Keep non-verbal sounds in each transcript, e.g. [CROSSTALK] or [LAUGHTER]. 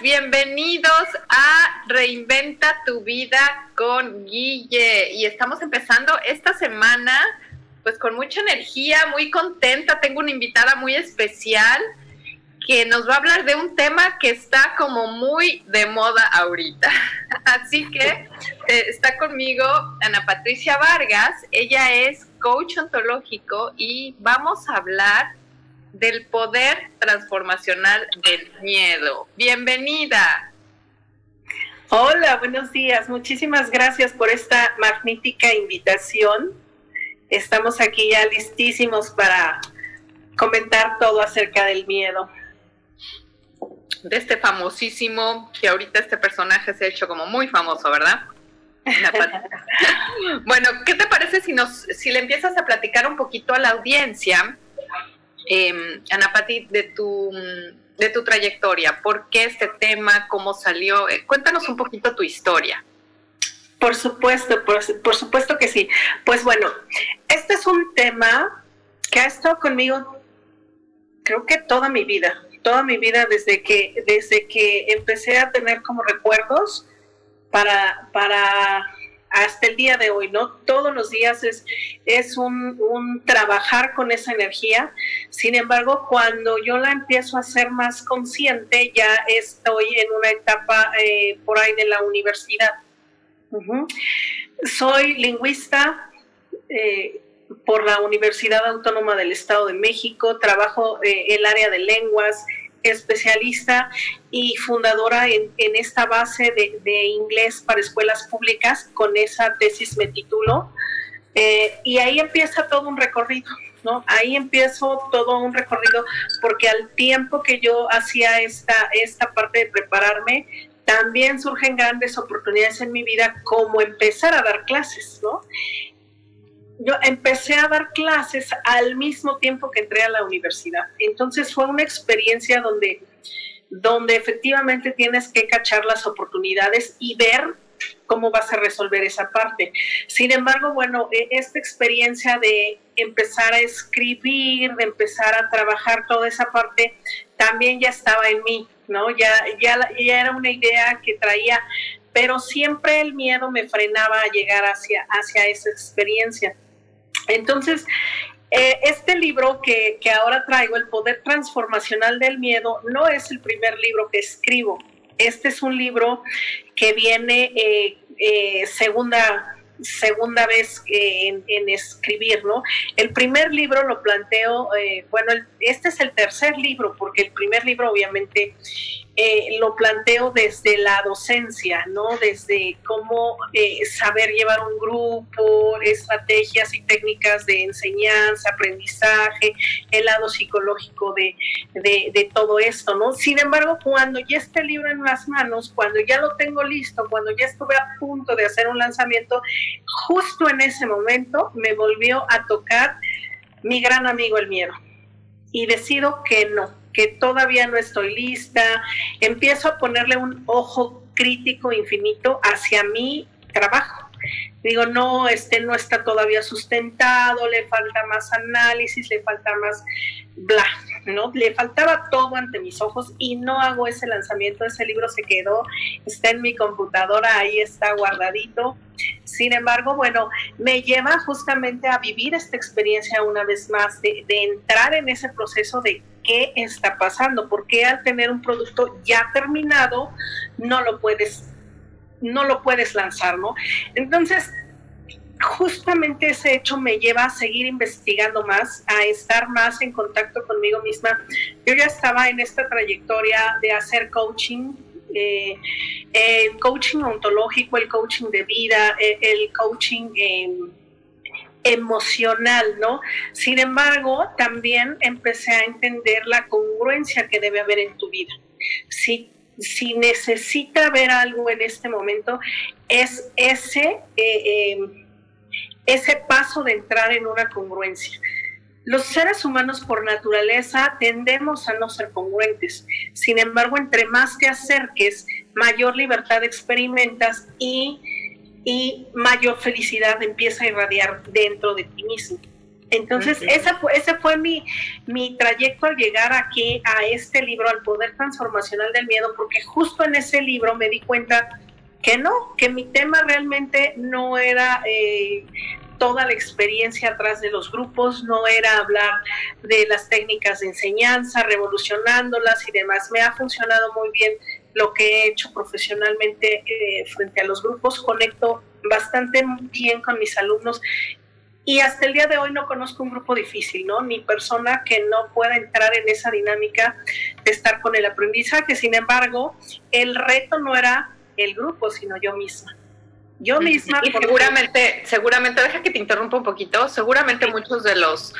Bienvenidos a Reinventa tu vida con Guille. Y estamos empezando esta semana pues con mucha energía, muy contenta. Tengo una invitada muy especial que nos va a hablar de un tema que está como muy de moda ahorita. [LAUGHS] Así que eh, está conmigo Ana Patricia Vargas. Ella es coach ontológico y vamos a hablar del poder transformacional del miedo. Bienvenida. Hola, buenos días. Muchísimas gracias por esta magnífica invitación. Estamos aquí ya listísimos para comentar todo acerca del miedo. De este famosísimo, que ahorita este personaje se ha hecho como muy famoso, ¿verdad? [LAUGHS] bueno, ¿qué te parece si nos, si le empiezas a platicar un poquito a la audiencia eh, Ana Pati, de tu, de tu trayectoria. ¿Por qué este tema? ¿Cómo salió? Eh, cuéntanos un poquito tu historia. Por supuesto, por, por, supuesto que sí. Pues bueno, este es un tema que ha estado conmigo creo que toda mi vida, toda mi vida desde que, desde que empecé a tener como recuerdos para, para hasta el día de hoy, ¿no? Todos los días es, es un, trabajar con esa energía. Sin embargo, cuando yo la empiezo a ser más consciente, ya estoy en una etapa eh, por ahí de la universidad. Soy lingüista. Eh, por la Universidad Autónoma del Estado de México, trabajo eh, el área de lenguas, especialista y fundadora en, esta base de, inglés para escuelas públicas. Con esa tesis me titulo. Eh, y ahí empieza todo un recorrido, ¿no? Ahí empiezo todo un recorrido porque al tiempo que yo hacía esta, esta parte de prepararme, también surgen grandes oportunidades en mi vida como empezar a dar clases, ¿no? Yo empecé a dar clases al mismo tiempo que entré a la universidad. Entonces fue una experiencia donde, donde efectivamente tienes que cachar las oportunidades y ver cómo vas a resolver esa parte. Sin embargo, bueno, e, esta experiencia de empezar a escribir, de empezar a trabajar toda esa parte, también ya estaba en mí, ¿no? Ya, ya, ya era una idea que traía, pero siempre el miedo me frenaba a llegar hacia, hacia esa experiencia. Entonces, eh, este libro que, ahora traigo, El Poder Transformacional del Miedo, no es el primer libro que escribo. Este es un libro que viene eh, eh, segunda segunda vez en, escribir, ¿no? El primer libro lo planteo, bueno, este es el tercer libro, porque el primer libro obviamente eh, lo planteo desde la docencia, ¿no? Desde cómo eh, saber llevar un grupo, estrategias y técnicas de enseñanza, aprendizaje, el lado psicológico de, de, todo esto, ¿no? Sin embargo, cuando ya esté el libro en las manos, cuando ya lo tengo listo, cuando ya estuve a punto de hacer un lanzamiento, justo en ese momento me volvió a tocar mi gran amigo el miedo. Y decido que no, que todavía no estoy lista, empiezo a ponerle un ojo crítico infinito hacia mi trabajo. Digo, no, este no está todavía sustentado, le falta más análisis, le falta más bla, ¿no? Le faltaba todo ante mis ojos y no hago ese lanzamiento, ese libro se quedó, está en mi computadora, ahí está guardadito. Sin embargo, bueno, me lleva justamente a vivir esta experiencia una vez más, de, entrar en ese proceso de qué está pasando, porque al tener un producto ya terminado no lo puedes no lo puedes lanzar, ¿no? Entonces, justamente ese hecho me lleva a seguir investigando más, a estar más en contacto conmigo misma. Yo ya estaba en esta trayectoria de hacer coaching, eh, coaching ontológico, el coaching de vida, eh, el coaching em, emocional, ¿no? Sin embargo, también empecé a entender la congruencia que debe haber en tu vida. Si, si necesita ver algo en este momento, es ese... Eh, em, ese paso de entrar en una congruencia. Los seres humanos por naturaleza tendemos a no ser congruentes. Sin embargo, entre más te acerques, mayor libertad experimentas y, mayor felicidad empieza a irradiar dentro de ti mismo. Entonces, ese fue, ese fue mi, mi trayecto al llegar aquí a este libro, al poder transformacional del miedo, porque justo en ese libro me di cuenta que no, que mi tema realmente no era eh, toda la experiencia atrás de los grupos, no era hablar de las técnicas de enseñanza, revolucionándolas y demás. Me ha funcionado muy bien lo que he hecho profesionalmente eh, frente a los grupos, conecto bastante bien con mis alumnos y hasta el día de hoy no conozco un grupo difícil, ¿no? Ni persona que no pueda entrar en esa dinámica de estar con el aprendizaje. Sin embargo, el reto no era el grupo, sino yo misma. Yo misma. Y seguramente, seguramente, deja que te interrumpa un poquito, seguramente muchos de los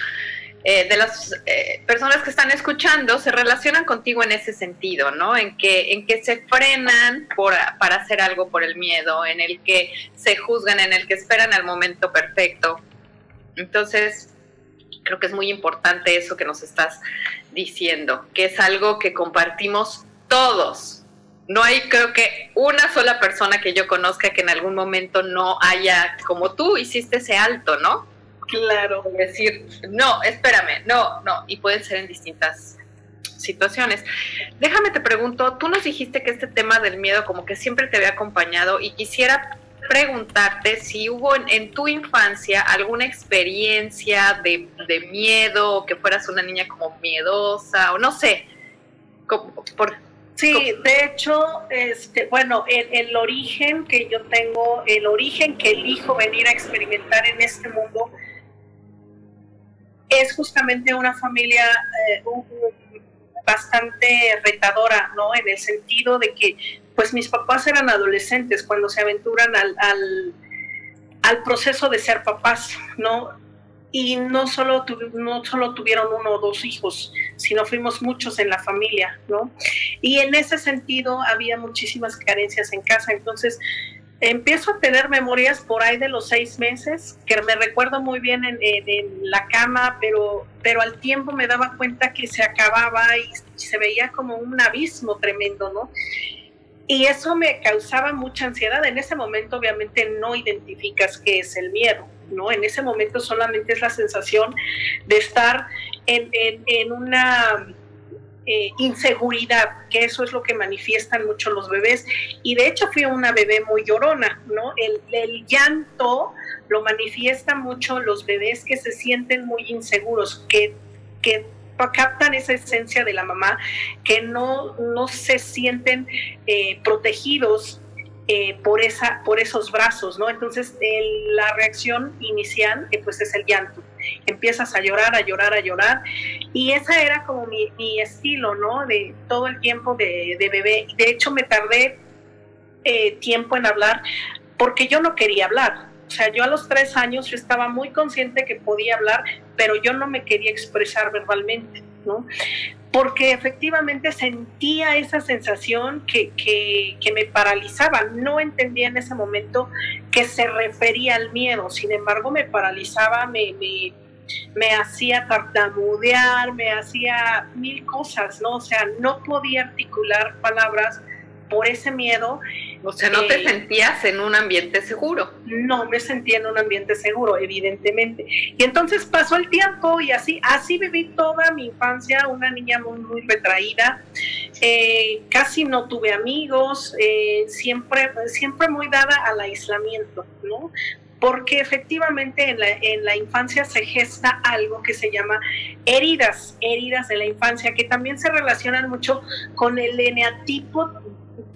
eh, de las eh, personas que están escuchando se relacionan contigo en ese sentido, ¿no? En que, en que se frenan por, para hacer algo por el miedo, en el que se juzgan, en el que esperan el momento perfecto. Entonces, creo que es muy importante eso que nos estás diciendo, que es algo que compartimos todos, no hay creo que una sola persona que yo conozca que en algún momento no haya, como tú hiciste ese alto, ¿no? Claro. Decir, no, espérame, no, no, y pueden ser en distintas situaciones. Déjame te pregunto, tú nos dijiste que este tema del miedo como que siempre te había acompañado y quisiera preguntarte si hubo en, tu infancia alguna experiencia de, de, miedo, o que fueras una niña como miedosa, o no sé, por, Sí, de hecho, este, bueno, el, origen que yo tengo, el origen que elijo venir a experimentar en este mundo es justamente una familia eh, bastante retadora, ¿no? En el sentido de que, pues mis papás eran adolescentes cuando se aventuran al, al, proceso de ser papás, ¿no? y no solo, no solo tuvieron uno o dos hijos, sino fuimos muchos en la familia, ¿no? Y en ese sentido había muchísimas carencias en casa, entonces empiezo a tener memorias por ahí de los seis meses, que me recuerdo muy bien en, la cama, pero, pero al tiempo me daba cuenta que se acababa y se veía como un abismo tremendo, ¿no? Y eso me causaba mucha ansiedad. En ese momento obviamente no identificas qué es el miedo, ¿no? En ese momento solamente es la sensación de estar en, una eh, inseguridad, que eso es lo que manifiestan mucho los bebés. Y de hecho fui una bebé muy llorona, ¿no? El, el llanto lo manifiestan mucho los bebés que se sienten muy inseguros, que, que captan esa esencia de la mamá, que no, no se sienten eh, protegidos eh, por, esa, por esos brazos, ¿no? Entonces, la reacción inicial, eh, pues es el llanto. Empiezas a llorar, a llorar, a llorar. Y esa era como mi, estilo, ¿no? De todo el tiempo de, bebé. De hecho, me tardé tiempo en hablar porque yo no quería hablar. O sea, yo a los tres años yo estaba muy consciente que podía hablar, pero yo no me quería expresar verbalmente, ¿no? porque efectivamente sentía esa sensación que, me paralizaba. No entendía en ese momento que se refería al miedo, sin embargo me paralizaba, me, me, hacía tartamudear, me hacía mil cosas, ¿no? O sea, no podía articular palabras por ese miedo. O sea, no te sentías en un ambiente seguro. No me sentía en un ambiente seguro, evidentemente. Y entonces pasó el tiempo y así, así viví toda mi infancia, una niña muy, muy retraída. Eh, casi no tuve amigos, eh, siempre, siempre muy dada al aislamiento, ¿no? porque efectivamente en la, en la, infancia se gesta algo que se llama heridas, heridas de la infancia, que también se relacionan mucho con el eneatipo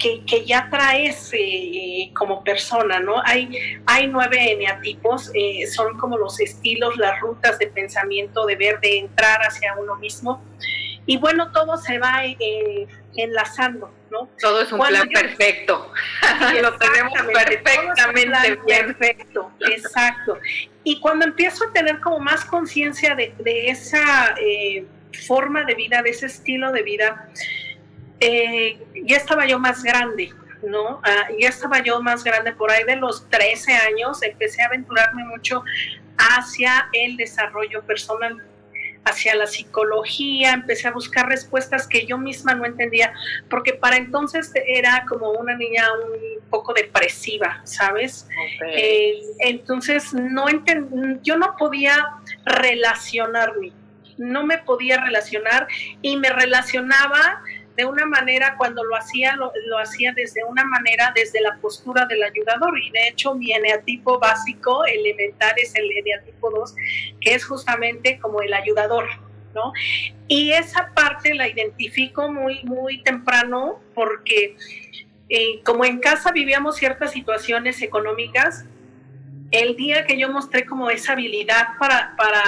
que, ya traes eh, como persona, ¿no? Hay, hay nueve eneatipos, eh, son como los estilos, las rutas de pensamiento, de ver, de entrar hacia uno mismo. Y bueno, todo se va eh, enlazando, ¿no? Todo es un plan perfecto. [LAUGHS] Lo tenemos perfectamente Perfecto, exacto. Y cuando empiezo a tener como más conciencia de, esa forma de vida, de ese estilo de vida, eh, ya estaba yo más grande, ¿no? Ah, ya estaba yo más grande, por ahí de los 13 años, empecé a aventurarme mucho hacia el desarrollo personal, hacia la psicología, empecé a buscar respuestas que yo misma no entendía, porque para entonces era como una niña un poco depresiva, ¿sabes? Eh, entonces no yo no podía relacionarme, no me podía relacionar y me relacionaba de una manera, cuando lo hacía, lo, hacía desde una manera, desde la postura del ayudador. Y de hecho, mi eneatipo básico, elemental, es el eneatipo 2, que es justamente como el ayudador, ¿no? Y esa parte la identifico muy, muy temprano porque eh, como en casa vivíamos ciertas situaciones económicas, el día que yo mostré como esa habilidad para, para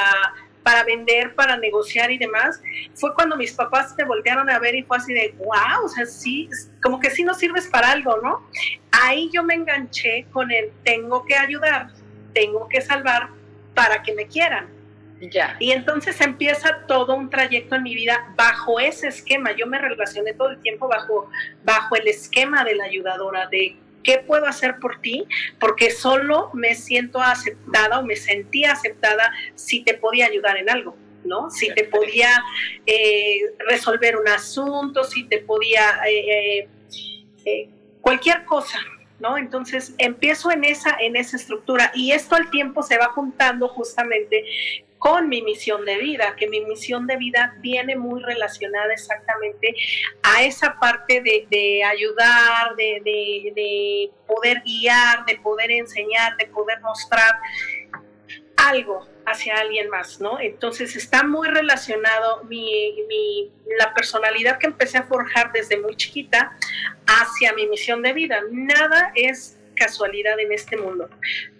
para vender, para negociar y demás, fue cuando mis papás te voltearon a ver y fue así de, wow, o sea, sí, como que sí nos sirves para algo, ¿no? Ahí yo me enganché con el tengo que ayudar, tengo que salvar para que me quieran. Ya. Y entonces empieza todo un trayecto en mi vida bajo ese esquema. Yo me relacioné todo el tiempo bajo, bajo el esquema de la ayudadora, de ¿Qué puedo hacer por ti? Porque solo me siento aceptada o me sentía aceptada si te podía ayudar en algo, ¿no? Si te podía eh, resolver un asunto, si te podía... Eh, eh, cualquier cosa, ¿no? Entonces empiezo en esa, en esa estructura y esto al tiempo se va juntando justamente con mi misión de vida, que mi misión de vida viene muy relacionada exactamente a esa parte de, ayudar, de, poder guiar, de poder enseñar, de poder mostrar algo hacia alguien más, ¿no? Entonces está muy relacionado mi, la personalidad que empecé a forjar desde muy chiquita hacia mi misión de vida. Nada es casualidad en este mundo.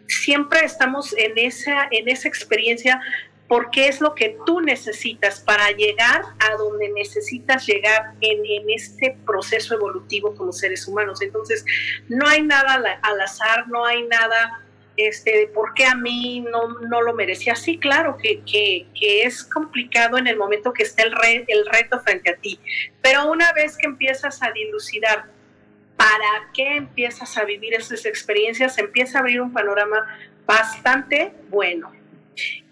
Siempre estamos en esa, en esa experiencia porque es lo que tú necesitas para llegar a donde necesitas llegar en, este proceso evolutivo como seres humanos. Entonces, no hay nada al azar, no hay nada este, de por qué a mí no, no lo merecía. Sí, claro que, que, es complicado en el momento que está el, el reto frente a ti, pero una vez que empiezas a dilucidar para qué empiezas a vivir esas experiencias, empieza a abrir un panorama bastante bueno.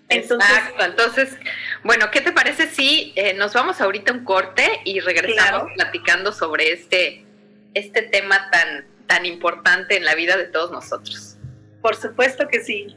Exacto, entonces, bueno, ¿qué te parece si eh, nos vamos ahorita a un corte y regresamos platicando sobre este, este tema tan, tan importante en la vida de todos nosotros? Por supuesto que sí.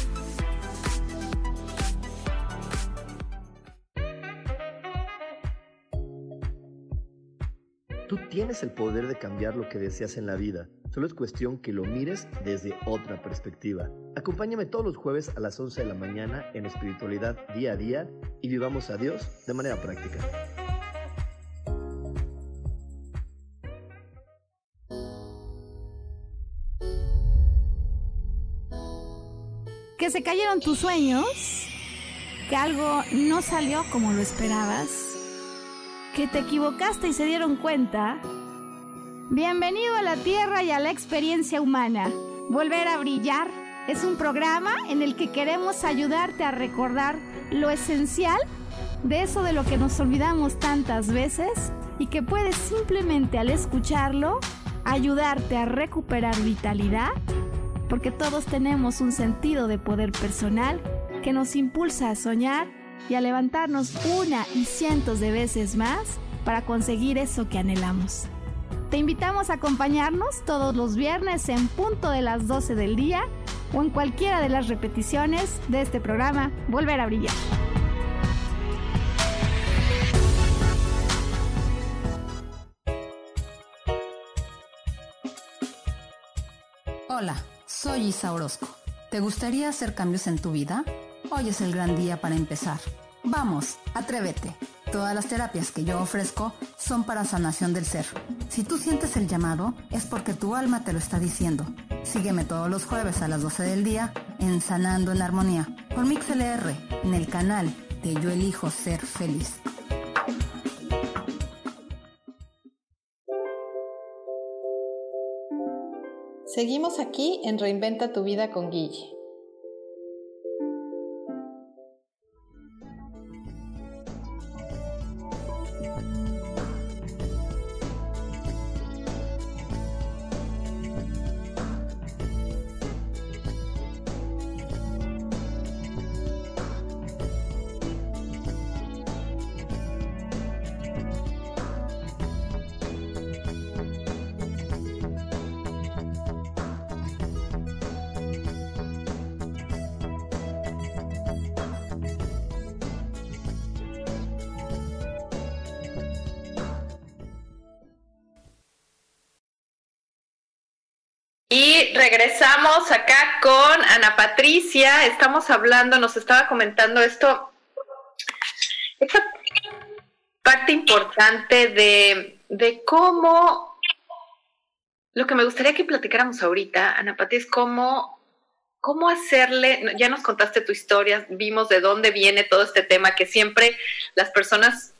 Tienes el poder de cambiar lo que deseas en la vida. Solo es cuestión que lo mires desde otra perspectiva. Acompáñame todos los jueves a las 11 de la mañana en espiritualidad día a día y vivamos a Dios de manera práctica. ¿Que se cayeron tus sueños? que algo no salió como lo esperabas, que te equivocaste y se dieron cuenta. Bienvenido a la Tierra y a la experiencia humana. Volver a brillar es un programa en el que queremos ayudarte a recordar lo esencial de eso de lo que nos olvidamos tantas veces y que puedes simplemente al escucharlo ayudarte a recuperar vitalidad, porque todos tenemos un sentido de poder personal que nos impulsa a soñar y a levantarnos una y cientos de veces más para conseguir eso que anhelamos. Te invitamos a acompañarnos todos los viernes en punto de las 12 del día o en cualquiera de las repeticiones de este programa Volver a Brillar. Hola, soy Isa Orozco. ¿Te gustaría hacer cambios en tu vida? Hoy es el gran día para empezar. Vamos, atrévete. Todas las terapias que yo ofrezco son para sanación del ser. Si tú sientes el llamado, es porque tu alma te lo está diciendo. Sígueme todos los jueves a las 12 del día en Sanando en Armonía por MixLR en el canal de Yo Elijo Ser Feliz. Seguimos aquí en Reinventa tu vida con Guille. Regresamos acá con Ana Patricia. Estamos hablando, nos estaba comentando esto, esta parte importante de, de cómo, lo que me gustaría que platicáramos ahorita, Ana Patricia, es cómo, cómo hacerle, ya nos contaste tu historia, vimos de dónde viene todo este tema, que siempre las personas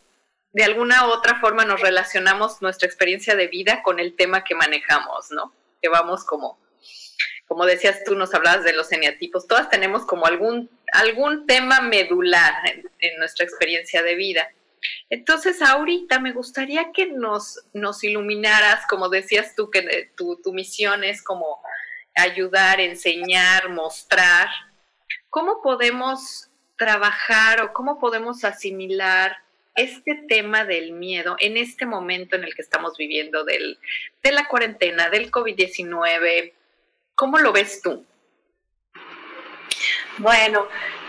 de alguna u otra forma nos relacionamos nuestra experiencia de vida con el tema que manejamos, ¿no? que vamos como, como decías tú, nos hablabas de los eneatipos, todas tenemos como algún, algún tema medular en, nuestra experiencia de vida. Entonces, ahorita me gustaría que nos, nos iluminaras, como decías tú, que tu, tu misión es como ayudar, enseñar, mostrar. ¿Cómo podemos trabajar o cómo podemos asimilar este tema del miedo en este momento en el que estamos viviendo del, de la cuarentena, del COVID-19, ¿cómo lo ves tú? Bueno,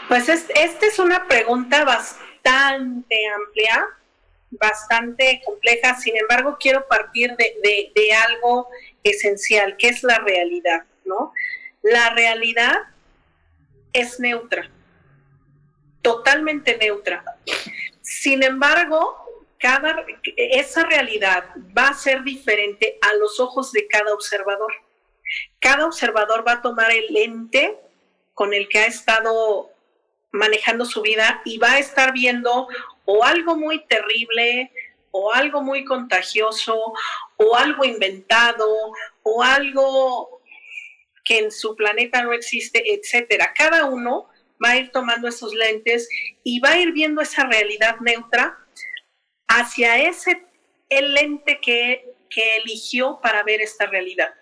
pues esta es una pregunta bastante amplia, bastante compleja, sin embargo quiero partir de, de algo esencial, que es la realidad, ¿no? La realidad es neutra, totalmente neutra. Sin embargo, cada, esa realidad va a ser diferente a los ojos de cada observador. Cada observador va a tomar el lente con el que ha estado manejando su vida y va a estar viendo o algo muy terrible, o algo muy contagioso, o algo inventado, o algo que en su planeta no existe, etcétera. Cada uno va a ir tomando esos lentes y va a ir viendo esa realidad neutra hacia ese el lente que, eligió para ver esta realidad.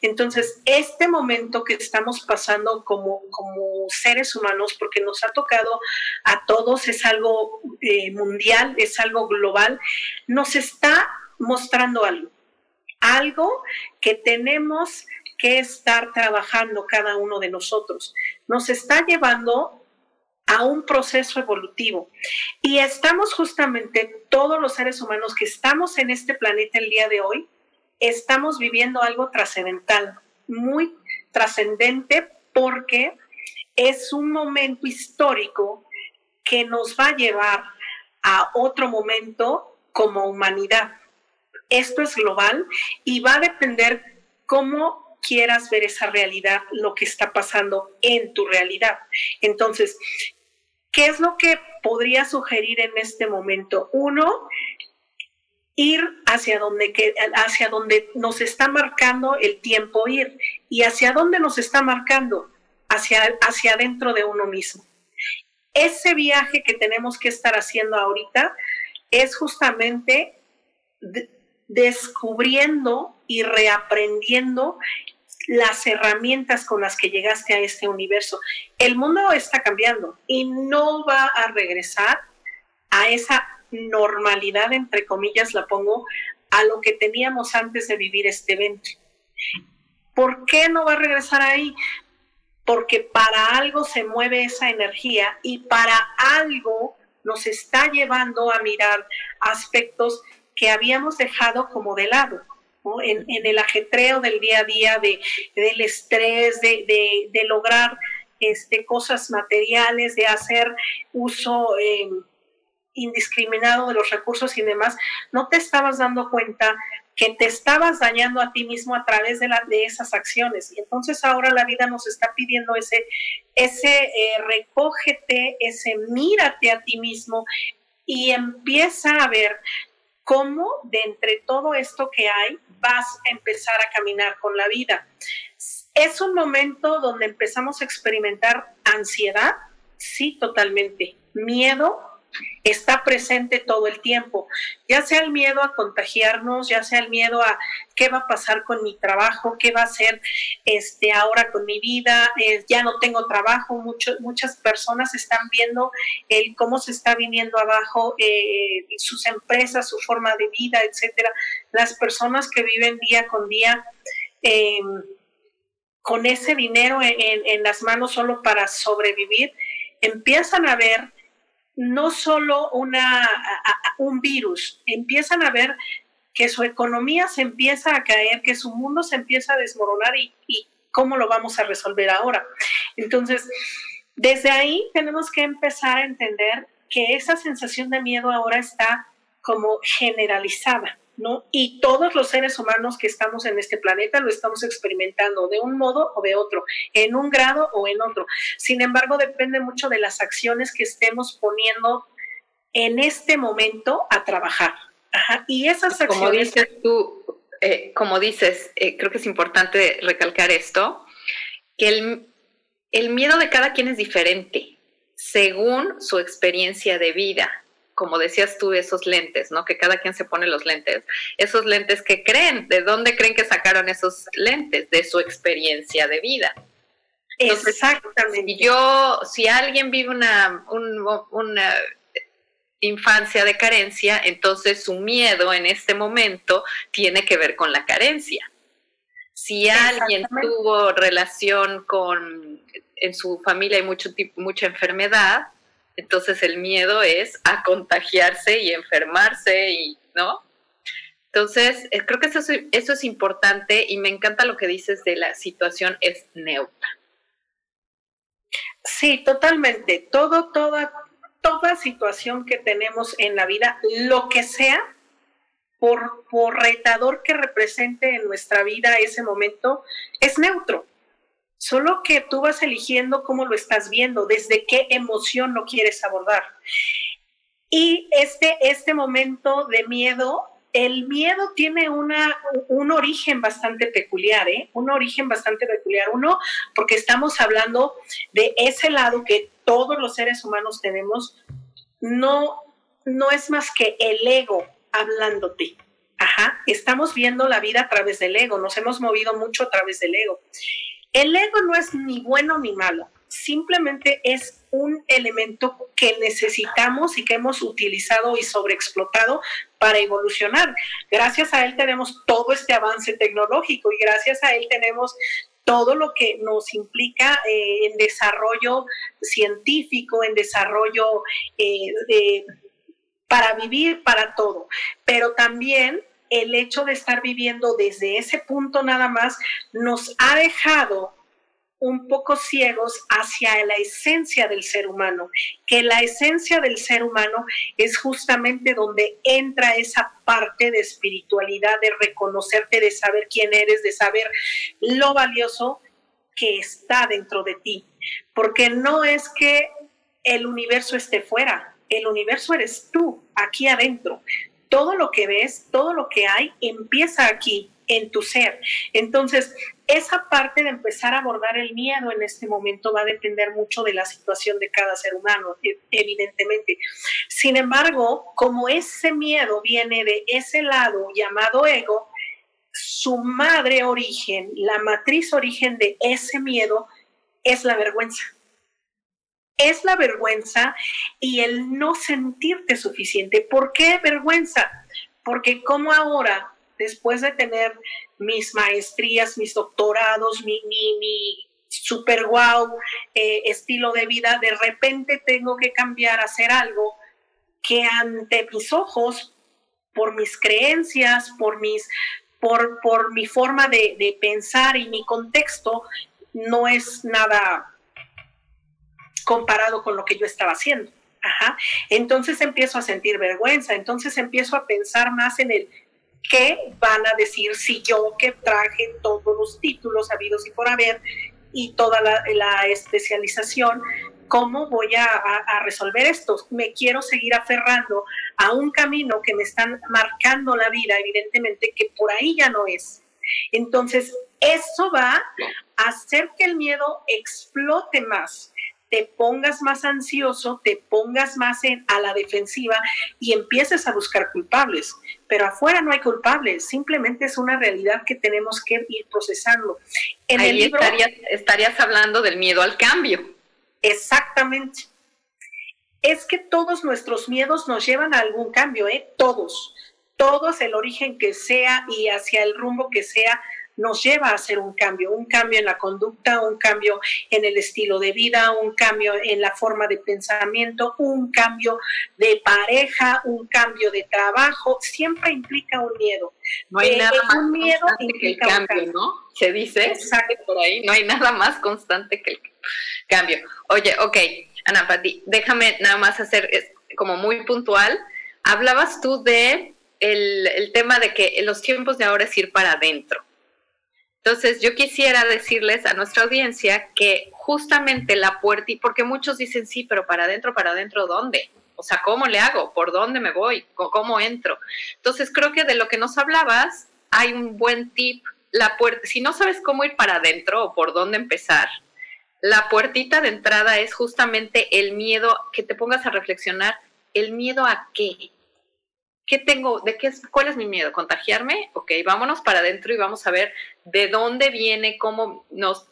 Entonces, este momento que estamos pasando como, como seres humanos, porque nos ha tocado a todos, es algo eh, mundial, es algo global, nos está mostrando algo, algo que tenemos que estar trabajando cada uno de nosotros. Nos está llevando a un proceso evolutivo. Y estamos justamente, todos los seres humanos que estamos en este planeta el día de hoy, estamos viviendo algo trascendental, muy trascendente porque es un momento histórico que nos va a llevar a otro momento como humanidad. Esto es global y va a depender cómo quieras ver esa realidad, lo que está pasando en tu realidad. Entonces, ¿qué es lo que podría sugerir en este momento? Uno, ir hacia donde, hacia donde nos está marcando el tiempo ir. ¿Y hacia dónde nos está marcando? Hacia, hacia adentro de uno mismo. Ese viaje que tenemos que estar haciendo ahorita es justamente descubriendo y reaprendiendo las herramientas con las que llegaste a este universo. El mundo está cambiando y no va a regresar a esa normalidad, entre comillas, la pongo, a lo que teníamos antes de vivir este evento. ¿Por qué no va a regresar ahí? Porque para algo se mueve esa energía y para algo nos está llevando a mirar aspectos que habíamos dejado como de lado. En, el ajetreo del día a día, de, del estrés, de, lograr este, cosas materiales, de hacer uso eh, indiscriminado de los recursos y demás, no te estabas dando cuenta que te estabas dañando a ti mismo a través de, de esas acciones. Y entonces ahora la vida nos está pidiendo ese, ese eh, recógete, ese mírate a ti mismo y empieza a ver cómo de entre todo esto que hay vas a empezar a caminar con la vida. Es un momento donde empezamos a experimentar ansiedad, sí, totalmente. Miedo, está presente todo el tiempo, ya sea el miedo a contagiarnos, ya sea el miedo a qué va a pasar con mi trabajo, qué va a hacer este, ahora con mi vida, eh, ya no tengo trabajo, muchas personas están viendo el cómo se está viniendo abajo eh, sus empresas, su forma de vida, etcétera. Las personas que viven día con día. Em, con ese dinero en las manos solo para sobrevivir, empiezan a ver no solo una, un virus, empiezan a ver que su economía se empieza a caer, que su mundo se empieza a desmoronar y, y cómo lo vamos a resolver ahora. Entonces, desde ahí tenemos que empezar a entender que esa sensación de miedo ahora está como generalizada. ¿No? Y todos los seres humanos que estamos en este planeta lo estamos experimentando de un modo o de otro, en un grado o en otro. Sin embargo, depende mucho de las acciones que estemos poniendo en este momento a trabajar. Y esas acciones... Como dices tú, eh, como dices, eh, creo que es importante recalcar esto, que el, el miedo de cada quien es diferente según su experiencia de vida como decías tú, esos lentes, ¿no? Que cada quien se pone los lentes. Esos lentes que creen, ¿de dónde creen que sacaron esos lentes? De su experiencia de vida. Exactamente. Si yo, si alguien vive una, una infancia de carencia, entonces su miedo en este momento tiene que ver con la carencia. Si alguien tuvo relación con, en su familia hay mucho, mucha enfermedad, entonces el miedo es a contagiarse y enfermarse y, ¿no? Entonces, eh, creo que eso, eso es importante y me encanta lo que dices de la situación es neutra. Sí, totalmente. Todo, toda, toda situación que tenemos en la vida, lo que sea, por, por retador que represente en nuestra vida ese momento, es neutro. Solo que tú vas eligiendo cómo lo estás viendo, desde qué emoción lo quieres abordar. Y este, este momento de miedo, el miedo tiene una, un origen bastante peculiar, ¿eh? Un origen bastante peculiar. Uno, porque estamos hablando de ese lado que todos los seres humanos tenemos, no, no es más que el ego hablándote. Ajá, estamos viendo la vida a través del ego, nos hemos movido mucho a través del ego. El ego no es ni bueno ni malo, simplemente es un elemento que necesitamos y que hemos utilizado y sobreexplotado para evolucionar. Gracias a él tenemos todo este avance tecnológico y gracias a él tenemos todo lo que nos implica eh, en desarrollo científico, en desarrollo eh, para vivir, para todo. Pero también el hecho de estar viviendo desde ese punto nada más nos ha dejado un poco ciegos hacia la esencia del ser humano, que la esencia del ser humano es justamente donde entra esa parte de espiritualidad, de reconocerte, de saber quién eres, de saber lo valioso que está dentro de ti. Porque no es que el universo esté fuera. El universo eres tú, aquí adentro. Todo lo que ves, todo lo que hay, empieza aquí, en tu ser. Entonces, esa parte de empezar a abordar el miedo en este momento va a depender mucho de la situación de cada ser humano, e, evidentemente. Sin embargo, como ese miedo viene de ese lado llamado ego, su madre origen, la matriz origen de ese miedo es la vergüenza. Es la vergüenza y el no sentirte suficiente. ¿Por qué vergüenza? Porque como ahora después de tener mis maestrías, mis doctorados, mi, mi, super wow eh, estilo de vida, de repente tengo que cambiar hacer algo que ante mis ojos, por mis creencias, por, mis, por, por mi forma de, de pensar y mi contexto, no es nada comparado con lo que yo estaba haciendo. Entonces empiezo a sentir vergüenza, entonces empiezo a pensar más en el ¿Qué van a decir si yo que traje todos los títulos habidos y por haber y toda la, especialización, cómo voy a, a, resolver esto? Me quiero seguir aferrando a un camino que me están marcando la vida, evidentemente, que por ahí ya no es. Entonces, eso va a hacer que el miedo explote más te pongas más ansioso, te pongas más en, a la defensiva y empieces a buscar culpables. Pero afuera no hay culpables, simplemente es una realidad que tenemos que ir procesando. En Ahí el libro, estarías, estarías hablando del miedo al cambio. Exactamente. Es que todos nuestros miedos nos llevan a algún cambio, ¿eh? Todos. Todos, el origen que sea y hacia el rumbo que sea, nos lleva a hacer un cambio, un cambio en la conducta, un cambio en el estilo de vida, un cambio en la forma de pensamiento, un cambio de pareja, un cambio de trabajo, siempre implica un miedo. No hay eh, nada más miedo constante que el cambio, ¿no? Se dice por ahí, no hay nada más constante que el cambio. Oye, ok, Ana Pati, déjame nada más hacer como muy puntual. Hablabas tú de el, el tema de que los tiempos de ahora es ir para adentro. Entonces, yo quisiera decirles a nuestra audiencia que justamente la puerta, porque muchos dicen, sí, pero para adentro, para adentro, ¿dónde? O sea, ¿cómo le hago? ¿Por dónde me voy? ¿Cómo entro? Entonces, creo que de lo que nos hablabas, hay un buen tip. La puerta, si no sabes cómo ir para adentro o por dónde empezar, la puertita de entrada es justamente el miedo, que te pongas a reflexionar, el miedo a qué, ¿qué tengo? ¿De qué es, cuál es mi miedo? ¿Contagiarme? Ok, vámonos para adentro y vamos a ver de dónde viene, cómo nos,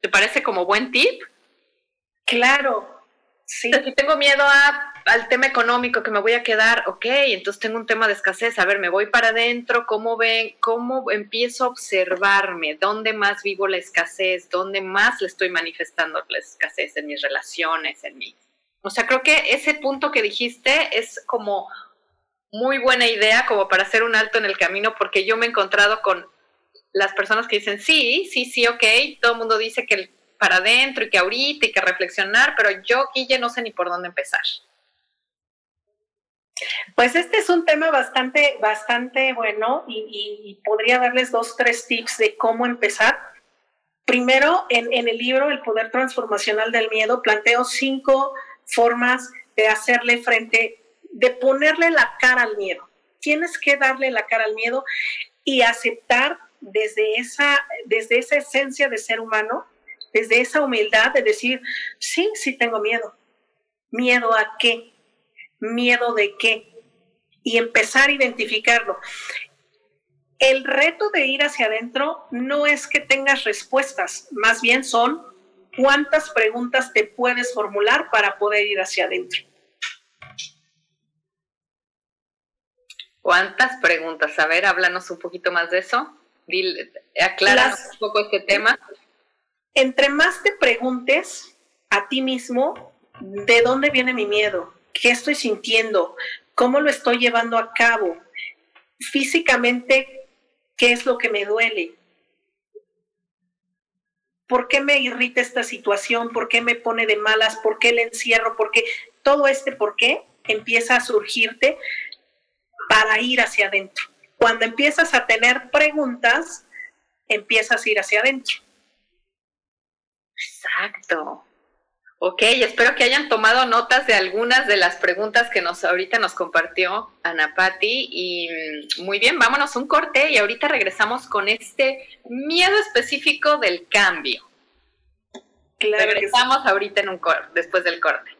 ¿te parece como buen tip? Claro, sí. [LAUGHS] Si tengo miedo a, al tema económico que me voy a quedar, ok, entonces tengo un tema de escasez, a ver, me voy para adentro, ¿cómo ven? ¿Cómo empiezo a observarme? ¿Dónde más vivo la escasez? ¿Dónde más le estoy manifestando la escasez en mis relaciones, en mí? O sea, creo que ese punto que dijiste es como muy buena idea como para hacer un alto en el camino, porque yo me he encontrado con las personas que dicen, sí, sí, sí, ok, todo el mundo dice que para adentro y que ahorita y que reflexionar, pero yo, Guille, no sé ni por dónde empezar. Pues este es un tema bastante, bastante bueno y, podría darles dos, tres tips de cómo empezar. Primero, en, en el libro El Poder Transformacional del Miedo, planteo cinco formas de hacerle frente de ponerle la cara al miedo. Tienes que darle la cara al miedo y aceptar desde esa, desde esa esencia de ser humano, desde esa humildad de decir, sí, sí tengo miedo. ¿Miedo a qué? ¿Miedo de qué? Y empezar a identificarlo. El reto de ir hacia adentro no es que tengas respuestas, más bien son cuántas preguntas te puedes formular para poder ir hacia adentro. ¿Cuántas preguntas? A ver, háblanos un poquito más de eso. Dile, acláranos un poco este tema. Entre más te preguntes a ti mismo, ¿de dónde viene mi miedo? ¿Qué estoy sintiendo? ¿Cómo lo estoy llevando a cabo? Físicamente, ¿qué es lo que me duele? ¿Por qué me irrita esta situación? ¿Por qué me pone de malas? ¿Por qué le encierro? ¿Por qué? Todo este por qué empieza a surgirte para ir hacia adentro. Cuando empiezas a tener preguntas, empiezas a ir hacia adentro. Exacto. Ok, espero que hayan tomado notas de algunas de las preguntas que nos ahorita nos compartió Ana Patti. Y mm, muy bien, vámonos un corte y ahorita regresamos con este miedo específico del cambio. regresamos ahorita en un corte, después del corte.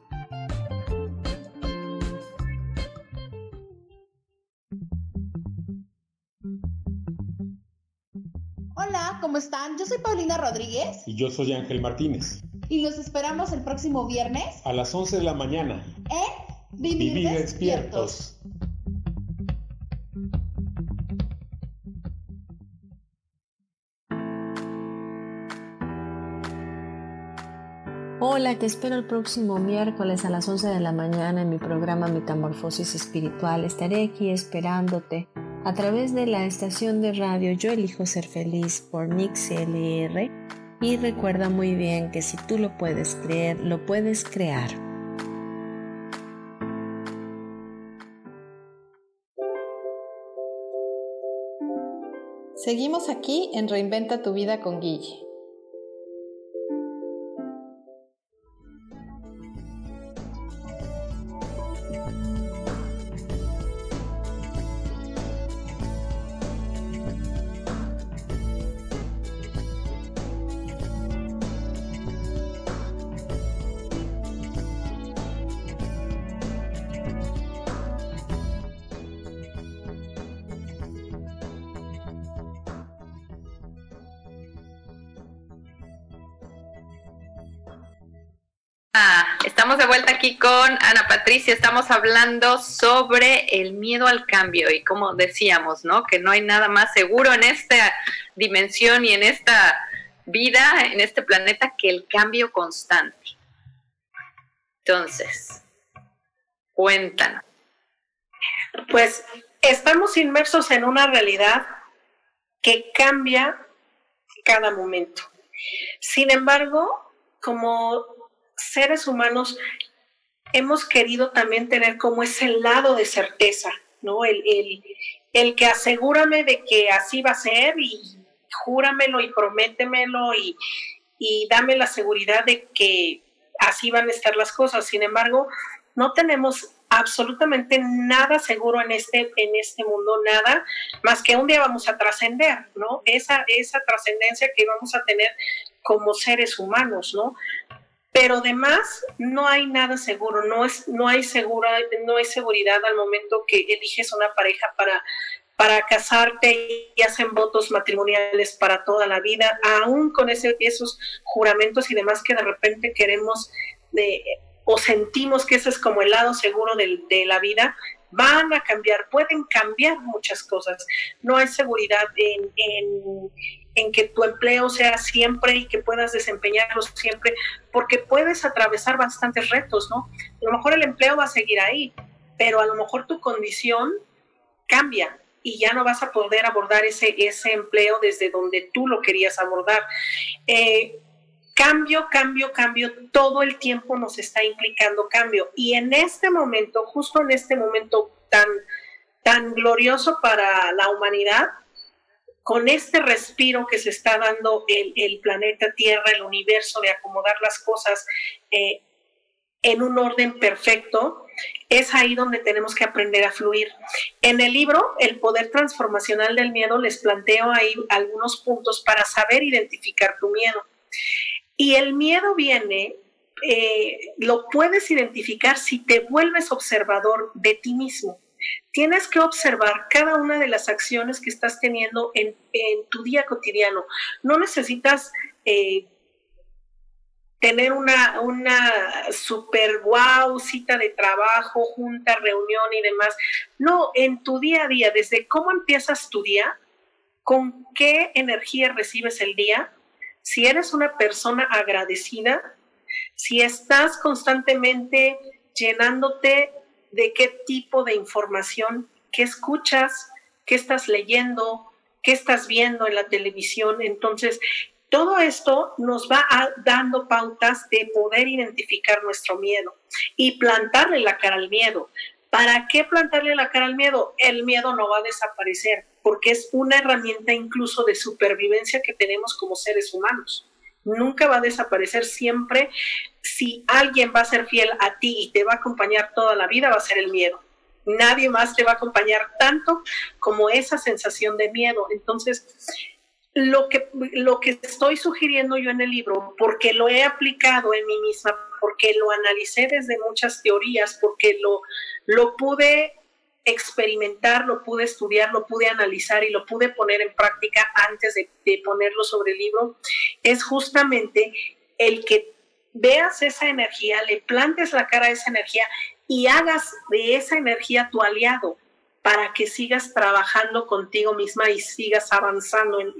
¿Cómo están? Yo soy Paulina Rodríguez. Y yo soy Ángel Martínez. Y los esperamos el próximo viernes. A las 11 de la mañana. En Vivir, despiertos. Hola, te espero el próximo miércoles a las 11 de la mañana en mi programa Metamorfosis Espiritual. Estaré aquí esperándote a través de la estación de radio Yo elijo ser feliz por LR y recuerda muy bien que si tú lo puedes creer, lo puedes crear. Seguimos aquí en Reinventa tu vida con Guille. De vuelta aquí con Ana Patricia, estamos hablando sobre el miedo al cambio y como decíamos, ¿no? Que no hay nada más seguro en esta dimensión y en esta vida, en este planeta, que el cambio constante. Entonces, cuéntanos. Pues estamos inmersos en una realidad que cambia cada momento. Sin embargo, como seres humanos hemos querido también tener como ese lado de certeza, ¿no? El, el, que asegúrame de que así va a ser y júramelo y prométemelo y, y dame la seguridad de que así van a estar las cosas. Sin embargo, no tenemos absolutamente nada seguro en este, en este mundo, nada, más que un día vamos a trascender, ¿no? Esa, esa trascendencia que vamos a tener como seres humanos, ¿no? Pero además no hay nada seguro, no, es, no, hay segura, no hay seguridad al momento que eliges una pareja para, para casarte y hacen votos matrimoniales para toda la vida, aún con ese, esos juramentos y demás que de repente queremos de, o sentimos que ese es como el lado seguro de, la vida, van a cambiar, pueden cambiar muchas cosas. No hay seguridad en, en, en que tu empleo sea siempre y que puedas desempeñarlo siempre, porque puedes atravesar bastantes retos, ¿no? A lo mejor el empleo va a seguir ahí, pero a lo mejor tu condición cambia y ya no vas a poder abordar ese, ese empleo desde donde tú lo querías abordar. Eh, cambio, cambio, cambio, todo el tiempo nos está implicando cambio. Y en este momento, justo en este momento tan, tan glorioso para la humanidad, con este respiro que se está dando el, planeta Tierra, el universo, de acomodar las cosas eh, en un orden perfecto, es ahí donde tenemos que aprender a fluir. En el libro, El poder transformacional del miedo, les planteo ahí algunos puntos para saber identificar tu miedo. Y el miedo viene, eh, lo puedes identificar si te vuelves observador de ti mismo. Tienes que observar cada una de las acciones que estás teniendo en, tu día cotidiano. No necesitas eh, tener una, una super wow cita de trabajo, junta, reunión y demás. No, en tu día a día, desde cómo empiezas tu día, con qué energía recibes el día, si eres una persona agradecida, si estás constantemente llenándote de qué tipo de información, qué escuchas, qué estás leyendo, qué estás viendo en la televisión. Entonces, todo esto nos va dando pautas de poder identificar nuestro miedo y plantarle la cara al miedo. ¿Para qué plantarle la cara al miedo? El miedo no va a desaparecer porque es una herramienta incluso de supervivencia que tenemos como seres humanos. Nunca va a desaparecer siempre. Si alguien va a ser fiel a ti y te va a acompañar toda la vida, va a ser el miedo. Nadie más te va a acompañar tanto como esa sensación de miedo. Entonces, lo que, lo que estoy sugiriendo yo en el libro, porque lo he aplicado en mí misma, porque lo analicé desde muchas teorías, porque lo, lo pude experimentar, lo pude estudiar, lo pude analizar y lo pude poner en práctica antes de, ponerlo sobre el libro, es justamente el que veas esa energía, le plantes la cara a esa energía y hagas de esa energía tu aliado para que sigas trabajando contigo misma y sigas avanzando en,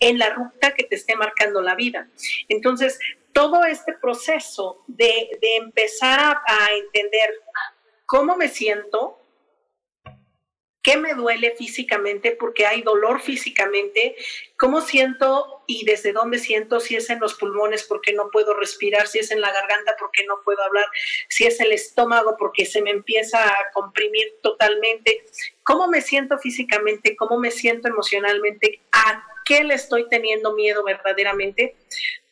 en, la ruta que te esté marcando la vida. Entonces, todo este proceso de, de empezar a entender cómo me siento, qué me duele físicamente, porque hay dolor físicamente, cómo siento y desde dónde siento, si es en los pulmones porque no puedo respirar, si es en la garganta porque no puedo hablar, si es el estómago porque se me empieza a comprimir totalmente, cómo me siento físicamente, cómo me siento emocionalmente, a qué le estoy teniendo miedo verdaderamente,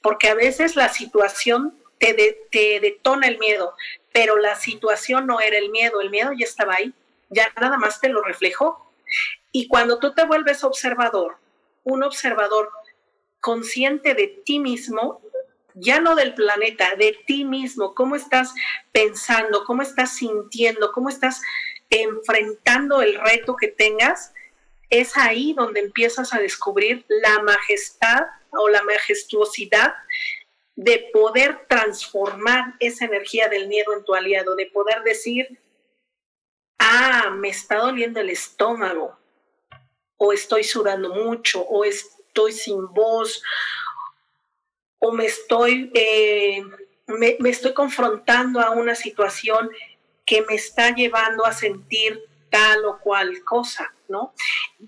porque a veces la situación te, te detona el miedo, pero la situación no era el miedo, el miedo ya estaba ahí ya nada más te lo reflejó. Y cuando tú te vuelves observador, un observador consciente de ti mismo, ya no del planeta, de ti mismo, cómo estás pensando, cómo estás sintiendo, cómo estás enfrentando el reto que tengas, es ahí donde empiezas a descubrir la majestad o la majestuosidad de poder transformar esa energía del miedo en tu aliado, de poder decir, ah, me está doliendo el estómago, o estoy sudando mucho, o estoy sin voz, o me estoy, eh, me, me estoy confrontando a una situación que me está llevando a sentir tal o cual cosa, ¿no?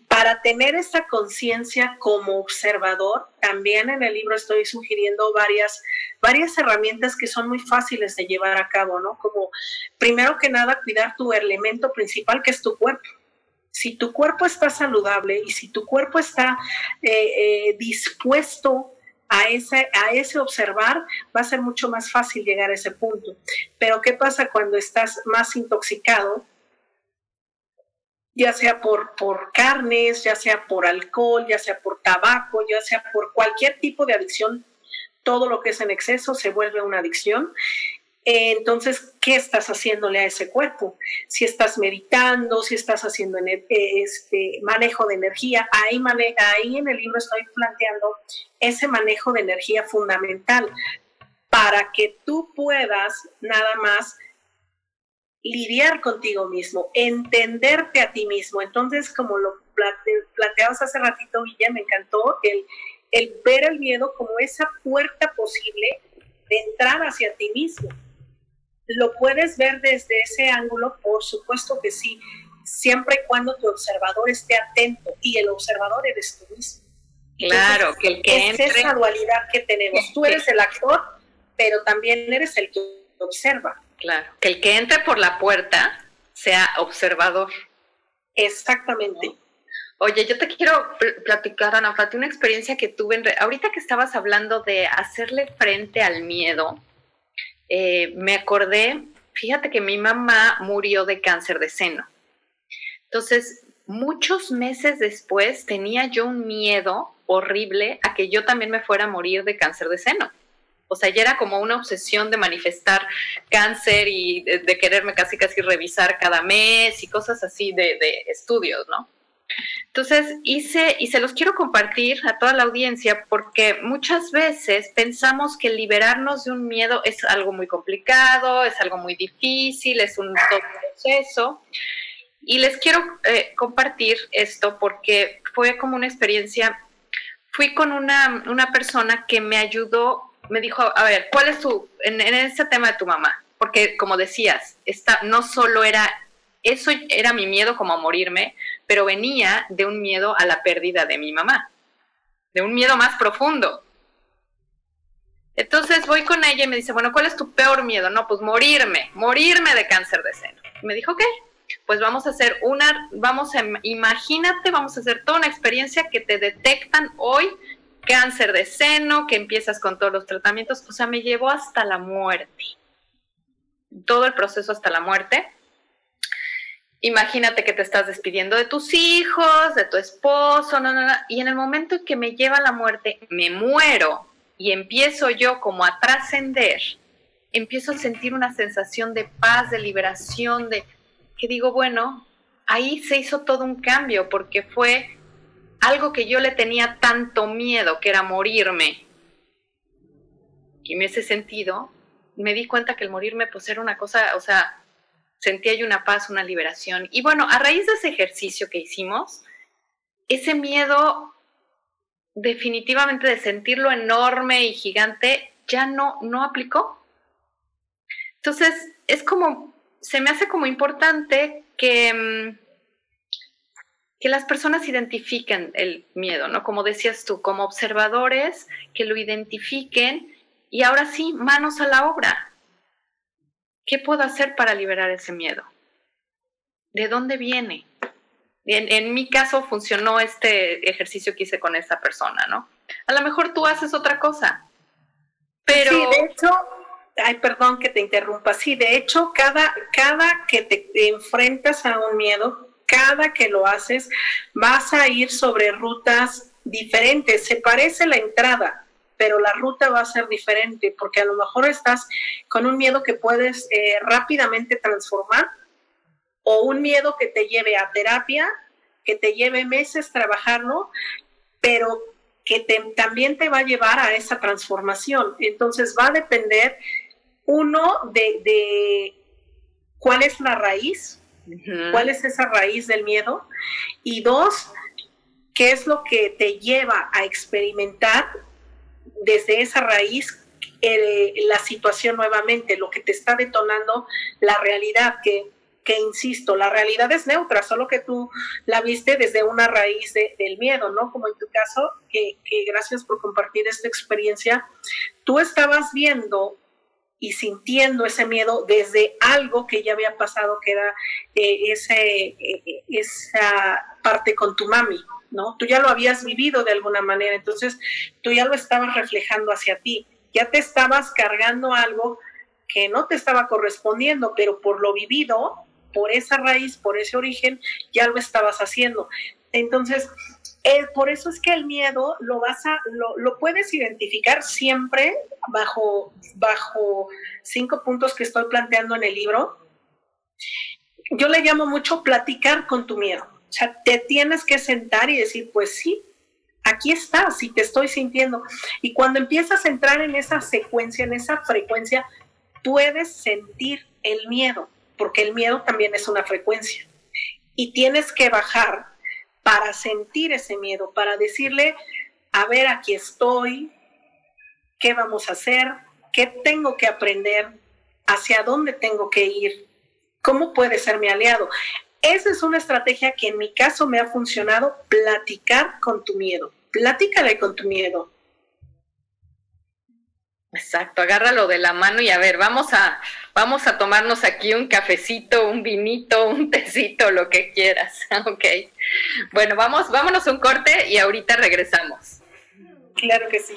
Para tener esta conciencia como observador, también en el libro estoy sugiriendo varias, varias herramientas que son muy fáciles de llevar a cabo, ¿no? Como, primero que nada, cuidar tu elemento principal, que es tu cuerpo. Si tu cuerpo está saludable y si tu cuerpo está eh, eh, dispuesto a ese, a ese observar, va a ser mucho más fácil llegar a ese punto. Pero ¿qué pasa cuando estás más intoxicado? Ya sea por, por carnes, ya sea por alcohol, ya sea por tabaco, ya sea por cualquier tipo de adicción, todo lo que es en exceso se vuelve una adicción. Entonces, ¿qué estás haciéndole a ese cuerpo? Si estás meditando, si estás haciendo este manejo de energía, ahí, ahí en el libro estoy planteando ese manejo de energía fundamental para que tú puedas nada más lidiar contigo mismo, entenderte a ti mismo. Entonces, como lo planteabas hace ratito, Guilla, me encantó el, el ver el miedo como esa puerta posible de entrar hacia ti mismo. ¿Lo puedes ver desde ese ángulo? Por supuesto que sí, siempre y cuando tu observador esté atento y el observador eres tú mismo. Claro, que el que es esa dualidad que tenemos. Tú eres el actor, pero también eres el que observa. Claro, que el que entre por la puerta sea observador. Exactamente. Oye, yo te quiero platicar, Ana Fati, una experiencia que tuve. En ahorita que estabas hablando de hacerle frente al miedo, eh, me acordé, fíjate que mi mamá murió de cáncer de seno. Entonces, muchos meses después tenía yo un miedo horrible a que yo también me fuera a morir de cáncer de seno. O sea, ya era como una obsesión de manifestar cáncer y de, quererme casi casi revisar cada mes y cosas así de, de estudios, ¿no? Entonces hice, y se los quiero compartir a toda la audiencia, porque muchas veces pensamos que liberarnos de un miedo es algo muy complicado, es algo muy difícil, es un proceso. Y les quiero eh, compartir esto porque fue como una experiencia fui con una, una persona que me ayudó, me dijo, a ver, ¿cuál es tu, en, ese tema de tu mamá? Porque como decías, esta, no solo era, eso era mi miedo como a morirme, pero venía de un miedo a la pérdida de mi mamá, de un miedo más profundo. Entonces voy con ella y me dice, bueno, ¿cuál es tu peor miedo? No, pues morirme, morirme de cáncer de seno. Me dijo, ok, pues vamos a hacer una, vamos a, imagínate, vamos a hacer toda una experiencia que te detectan hoy cáncer de seno, que empiezas con todos los tratamientos, o sea, me llevó hasta la muerte, todo el proceso hasta la muerte. Imagínate que te estás despidiendo de tus hijos, de tu esposo, y en el momento en que me lleva la muerte, me muero y empiezo yo como a trascender, empiezo a sentir una sensación de paz, de liberación, de, que digo, bueno, ahí se hizo todo un cambio porque fue algo que yo le tenía tanto miedo, que era morirme. Y en ese sentido, me di cuenta que el morirme pues era una cosa, o sea, sentía yo una paz, una liberación. Y bueno, a raíz de ese ejercicio que hicimos, ese miedo definitivamente de sentirlo enorme y gigante ya no, no aplicó. Entonces, es como se me hace como importante que, mm, que las personas identifiquen el miedo, ¿no? Como decías tú, como observadores, que lo identifiquen y ahora sí, manos a la obra. ¿Qué puedo hacer para liberar ese miedo? ¿De dónde viene? En, mi caso funcionó este ejercicio que hice con esa persona, ¿no? A lo mejor tú haces otra cosa, pero... Sí, de hecho, ay, perdón que te interrumpa. Sí, de hecho, cada, cada que te enfrentas a un miedo, cada que lo haces, vas a ir sobre rutas diferentes. Se parece la entrada, pero la ruta va a ser diferente porque a lo mejor estás con un miedo que puedes eh, rápidamente transformar o un miedo que te lleve a terapia, que te lleve meses trabajarlo, pero que también te va a llevar a esa transformación. Entonces va a depender uno, de, cuál es la raíz, cuál es esa raíz del miedo. Y dos, qué es lo que te lleva a experimentar desde esa raíz la situación nuevamente, lo que te está detonando la realidad, que, que, insisto, la realidad es neutra, solo que tú la viste desde una raíz del miedo, ¿no? Como en tu caso, que, que gracias por compartir esta experiencia, tú estabas viendo y sintiendo ese miedo desde algo que ya había pasado, que era eh, ese, eh, esa parte con tu mami, ¿no? Tú ya lo habías vivido de alguna manera, entonces tú ya lo estabas reflejando hacia ti, ya te estabas cargando algo que no te estaba correspondiendo, pero por lo vivido, por esa raíz, por ese origen, ya lo estabas haciendo. Entonces, por eso es que el miedo lo vas a, lo, puedes identificar siempre bajo, bajo cinco puntos que estoy planteando en el libro. Yo le llamo mucho platicar con tu miedo. O sea, te tienes que sentar y decir, pues sí, aquí estás y te estoy sintiendo. Y cuando empiezas a entrar en esa secuencia, en esa frecuencia, puedes sentir el miedo, porque el miedo también es una frecuencia. Y tienes que bajar para sentir ese miedo, para decirle, a ver, aquí estoy, qué vamos a hacer, qué tengo que aprender, hacia dónde tengo que ir, cómo puede ser mi aliado. Esa es una estrategia que en mi caso me ha funcionado, platicar con tu miedo. platícale con tu miedo. Exacto, agárralo de la mano y a ver, vamos a, vamos a tomarnos aquí un cafecito, un vinito, un tecito, lo que quieras. [LAUGHS] ok. Bueno, vamos, vámonos un corte y ahorita regresamos. Claro que sí.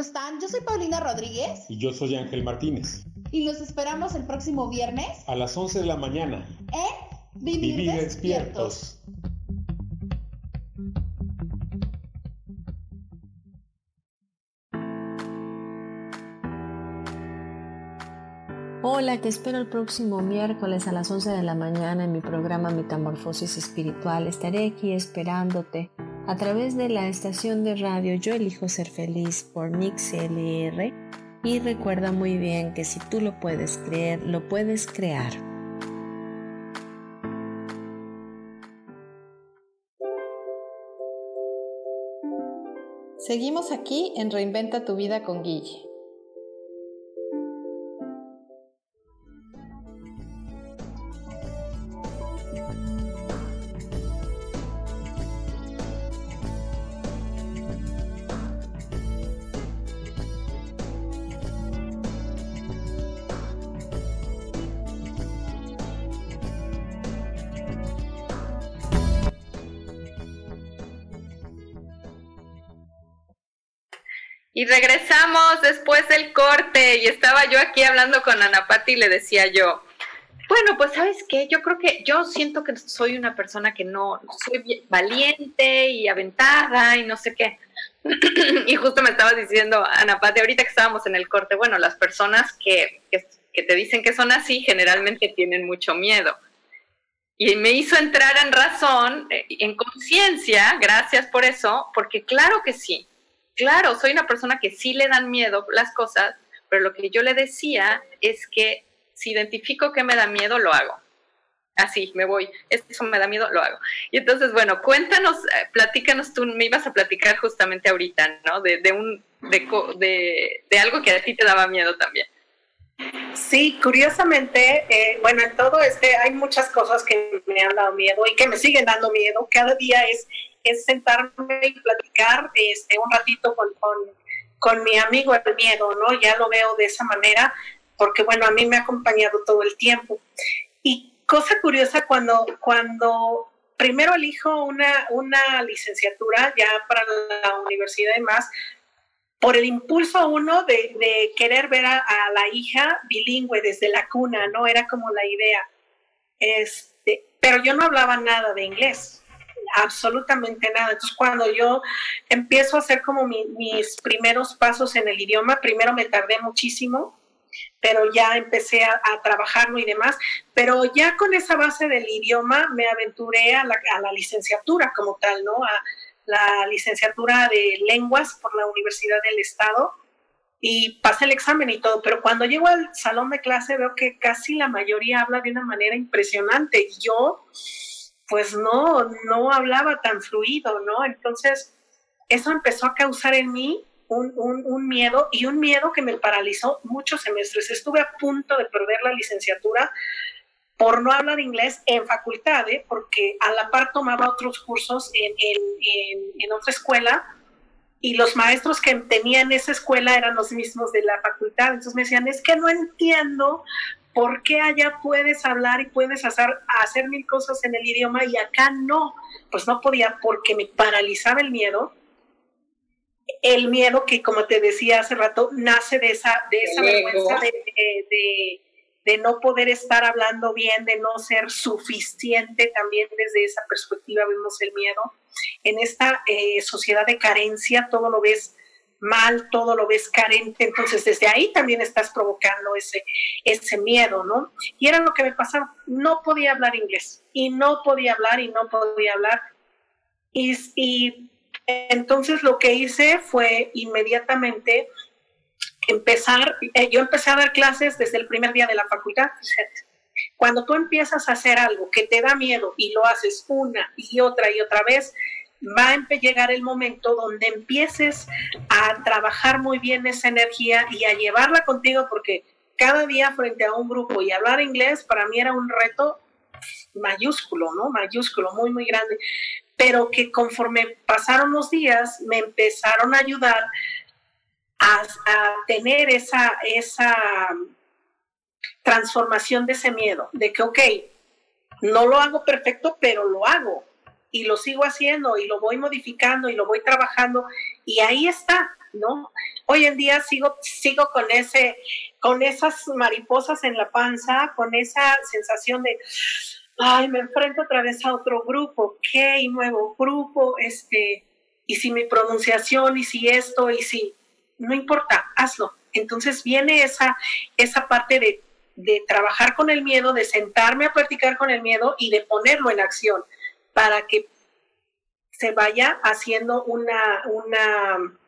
¿Cómo están? Yo soy Paulina Rodríguez. Y yo soy Ángel Martínez. Y los esperamos el próximo viernes. A las 11 de la mañana. En Vivir, despiertos. Hola, te espero el próximo miércoles a las 11 de la mañana en mi programa Metamorfosis Espiritual. Estaré aquí esperándote a través de la estación de radio Yo elijo ser feliz por Nix LR y recuerda muy bien que si tú lo puedes creer, lo puedes crear. Seguimos aquí en Reinventa tu vida con Guille. Y regresamos después del corte y estaba yo aquí hablando con Ana Pati y le decía yo, bueno, pues sabes qué, yo creo que yo siento que soy una persona que no soy valiente y aventada y no sé qué. [CLEARS THROAT] y justo me estaba diciendo Ana Pati ahorita que estábamos en el corte, bueno, las personas que, que, que te dicen que son así generalmente tienen mucho miedo. Y me hizo entrar en razón, eh, en conciencia, gracias por eso, porque claro que sí, claro, soy una persona que sí le dan miedo las cosas, pero lo que yo le decía es que si identifico que me da miedo, lo hago. Así, me voy. Eso me da miedo, lo hago. Y entonces, bueno, cuéntanos, eh, platícanos tú, me ibas a platicar justamente ahorita, ¿no? De, de un, de, de, algo que a ti te daba miedo también. Sí, curiosamente, eh, bueno, en todo este hay muchas cosas que me han dado miedo y que me siguen dando miedo. Cada día es es sentarme y platicar este, un ratito con, con, mi amigo el miedo, ¿no? Ya lo veo de esa manera, porque bueno, a mí me ha acompañado todo el tiempo. Y cosa curiosa, cuando, cuando primero elijo una, una licenciatura ya para la universidad y más, por el impulso uno de, de querer ver a, a, la hija bilingüe desde la cuna, ¿no? Era como la idea. Este, pero yo no hablaba nada de inglés absolutamente nada. Entonces, cuando yo empiezo a hacer como mis primeros pasos en el idioma, primero me tardé muchísimo, pero ya empecé a, trabajarlo y demás. Pero ya con esa base del idioma me aventuré a la, a la licenciatura como tal, ¿no? A la licenciatura de lenguas por la Universidad del Estado y pasé el examen y todo, pero cuando llego al salón de clase veo que casi la mayoría habla de una manera impresionante. Y yo, pues no, no hablaba tan fluido, ¿no? Entonces, eso empezó a causar en mí un, un, miedo y un miedo que me paralizó muchos semestres. Estuve a punto de perder la licenciatura por no hablar inglés en facultad, ¿eh? porque a la par tomaba otros cursos en, en, en, otra escuela y los maestros que tenían esa escuela eran los mismos de la facultad. Entonces me decían, es que no entiendo por qué allá puedes hablar y puedes hacer, hacer mil cosas en el idioma y acá no. Pues no podía porque me paralizaba el miedo el miedo que, como te decía hace rato, nace de esa, de esa vergüenza de, de, no poder estar hablando bien, de no ser suficiente, también desde esa perspectiva vemos el miedo. En esta eh, sociedad de carencia todo lo ves mal, todo lo ves carente, entonces desde ahí también estás provocando ese, ese miedo, ¿no? Y era lo que me pasaba, no podía hablar inglés, y no podía hablar, y no podía hablar, y, y entonces lo que hice fue inmediatamente empezar, eh, yo empecé a dar clases desde el primer día de la facultad. Cuando tú empiezas a hacer algo que te da miedo y lo haces una y otra y otra vez, va a llegar el momento donde empieces a trabajar muy bien esa energía y a llevarla contigo porque cada día frente a un grupo y hablar inglés para mí era un reto mayúsculo, ¿no? Mayúsculo, muy, muy grande pero que conforme pasaron los días me empezaron a ayudar a, tener esa, esa transformación de ese miedo, de que, ok, no lo hago perfecto, pero lo hago y lo sigo haciendo y lo voy modificando y lo voy trabajando y ahí está, ¿no? Hoy en día sigo, sigo con, ese, con esas mariposas en la panza, con esa sensación de, ay, me enfrento otra vez a otro grupo, ¿qué? nuevo grupo, este, y si mi pronunciación, y si esto, y si, no importa, hazlo. Entonces viene esa, esa parte de, de trabajar con el miedo, de sentarme a practicar con el miedo y de ponerlo en acción para que se vaya haciendo una, una,